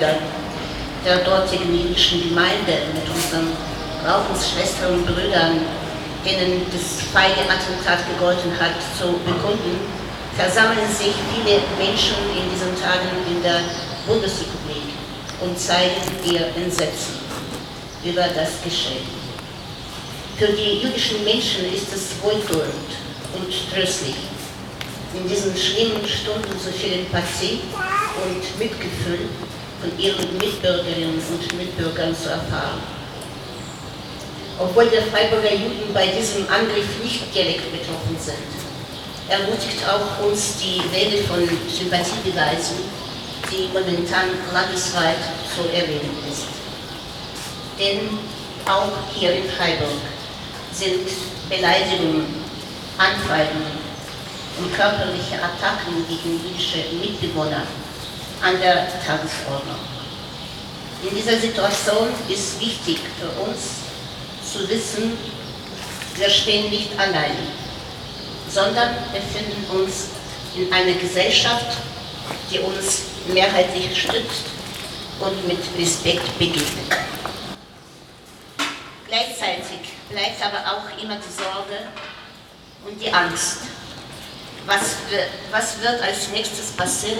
Mitglieder der dortigen jüdischen Gemeinde, mit unseren Glaubensschwestern und Brüdern, denen das feige Attentat gegolten hat, zu bekunden, versammeln sich viele Menschen in diesen Tagen in der Bundesrepublik und zeigen ihr Entsetzen über das Geschehen. Für die jüdischen Menschen ist es wohltuend und tröstlich, in diesen schlimmen Stunden so viel Empathie und Mitgefühl von ihren Mitbürgerinnen und Mitbürgern zu erfahren. Obwohl der Freiburger Juden bei diesem Angriff nicht direkt betroffen sind, ermutigt auch uns die Welle von Sympathiebeweisen, die momentan landesweit zu erleben ist. Denn auch hier in Freiburg sind Beleidigungen, Anfeindungen und körperliche Attacken gegen jüdische Mitbewohner an der Tagesordnung. In dieser Situation ist wichtig für uns zu wissen, wir stehen nicht allein sondern befinden uns in einer Gesellschaft, die uns mehrheitlich stützt und mit Respekt begegnet. Gleichzeitig bleibt aber auch immer die Sorge und die Angst. Was, was wird als nächstes passieren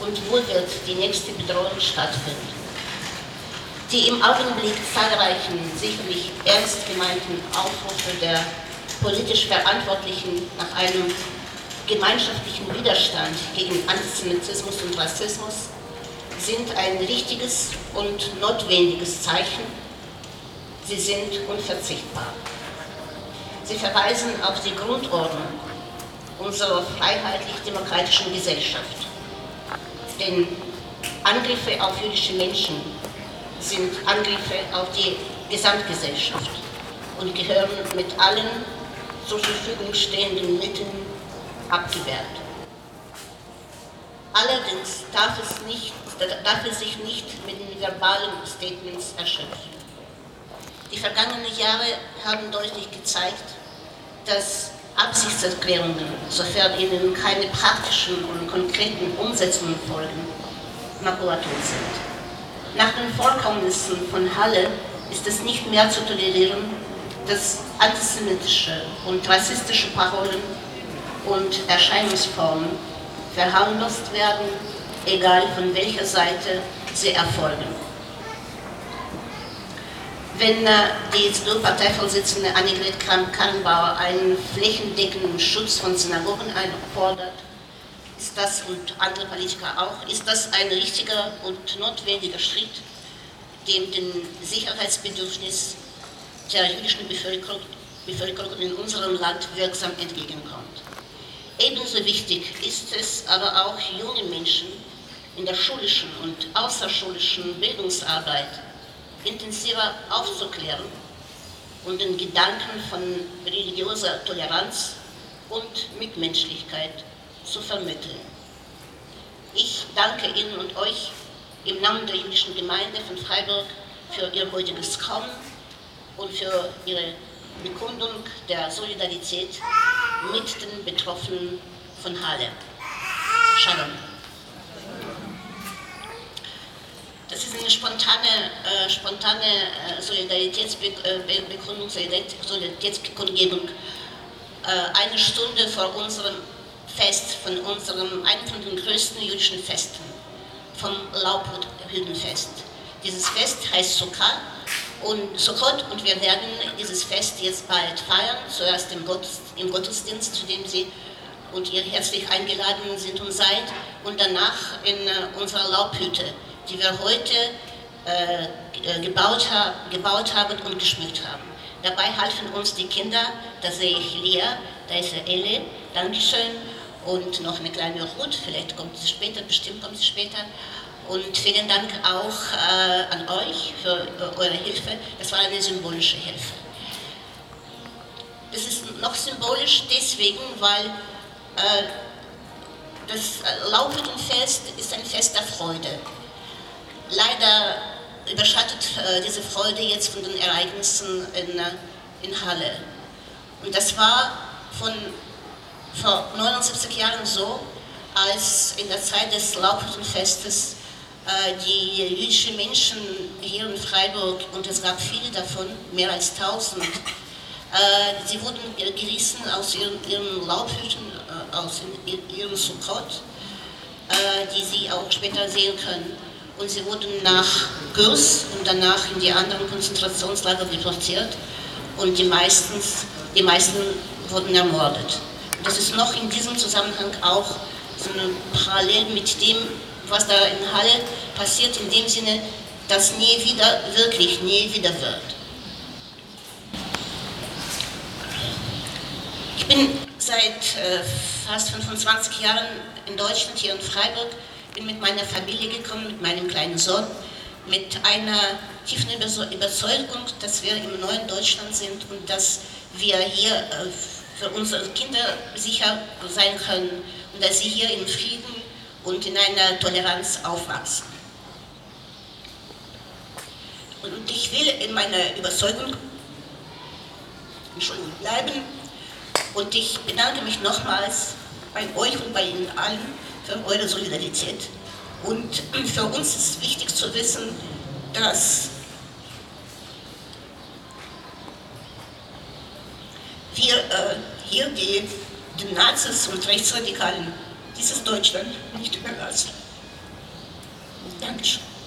und wo wird die nächste Bedrohung stattfinden? Die im Augenblick zahlreichen, sicherlich ernst gemeinten Aufrufe der politisch Verantwortlichen nach einem gemeinschaftlichen Widerstand gegen Antisemitismus und Rassismus sind ein richtiges und notwendiges Zeichen. Sie sind unverzichtbar. Sie verweisen auf die Grundordnung unserer freiheitlich-demokratischen Gesellschaft. Denn Angriffe auf jüdische Menschen sind Angriffe auf die Gesamtgesellschaft und gehören mit allen zur Verfügung stehenden Mitteln abgewehrt. Allerdings darf es, nicht, darf es sich nicht mit den verbalen Statements erschöpfen. Die vergangenen Jahre haben deutlich gezeigt, dass Absichtserklärungen, sofern ihnen keine praktischen und konkreten Umsetzungen folgen, Makulatur sind. Nach den Vorkommnissen von Halle ist es nicht mehr zu tolerieren, dass antisemitische und rassistische Parolen und Erscheinungsformen verharmlost werden, egal von welcher Seite sie erfolgen. Wenn äh, die CDU-Parteivorsitzende Annegret Kramp-Karrenbauer einen flächendeckenden Schutz von Synagogen einfordert, ist das und andere Politiker auch, ist das ein richtiger und notwendiger Schritt, dem dem Sicherheitsbedürfnis der jüdischen Bevölkerung, Bevölkerung in unserem Land wirksam entgegenkommt. Ebenso wichtig ist es aber auch, junge Menschen in der schulischen und außerschulischen Bildungsarbeit intensiver aufzuklären und den Gedanken von religiöser Toleranz und Mitmenschlichkeit zu vermitteln. Ich danke Ihnen und euch im Namen der jüdischen Gemeinde von Freiburg für Ihr heutiges Kommen und für ihre Bekundung der Solidarität mit den Betroffenen von Halle. Shalom. Das ist eine spontane, äh, spontane äh, Solidaritätsbekundung, Solidaritätskundgebung. Äh, eine Stunde vor unserem Fest, von unserem, einem von den größten jüdischen Festen, vom Laubhüttenfest. Dieses Fest heißt Sukkah und Sukkot und wir werden dieses Fest jetzt bald feiern, zuerst im, Gottes, im Gottesdienst, zu dem Sie und ihr herzlich eingeladen sind und seid und danach in äh, unserer Laubhütte, die wir heute äh, äh, gebaut, ha gebaut haben und geschmückt haben. Dabei halfen uns die Kinder, da sehe ich Lea, da ist Elle, Dankeschön und noch eine kleine Ruth, vielleicht kommt sie später, bestimmt kommt sie später und vielen Dank auch äh, an euch für eure Hilfe. Das war eine symbolische Hilfe. Das ist noch symbolisch deswegen, weil äh, das Laubhüttenfest ist ein Fest der Freude. Leider überschattet äh, diese Freude jetzt von den Ereignissen in, äh, in Halle. Und das war von vor 79 Jahren so, als in der Zeit des Laubhüttenfestes äh, die jüdischen Menschen hier in Freiburg, und es gab viele davon, mehr als 1000, äh, sie wurden gerissen aus ihren, ihren Laubhütten, äh, aus ihrem Sukkot, die sie auch später sehen können. Und sie wurden nach Gürs und danach in die anderen Konzentrationslager deportiert und die meisten, die meisten wurden ermordet. Das ist noch in diesem Zusammenhang auch so eine Parallel mit dem, was da in Halle passiert, in dem Sinne, dass nie wieder, wirklich nie wieder wird. Ich bin seit äh, fast 25 Jahren in Deutschland, hier in Freiburg, bin mit meiner Familie gekommen, mit meinem kleinen Sohn, mit einer tiefen Überzeugung, dass wir im neuen Deutschland sind und dass wir hier äh, für unsere Kinder sicher sein können und dass sie hier in Frieden und in einer Toleranz aufwachsen. Und ich will in meiner Überzeugung bleiben und ich bedanke mich nochmals bei euch und bei Ihnen allen für eure Solidarität. Und für uns ist wichtig zu wissen, dass wir äh, hier die, die Nazis und Rechtsradikalen dieses Deutschland nicht überlassen. Dankeschön.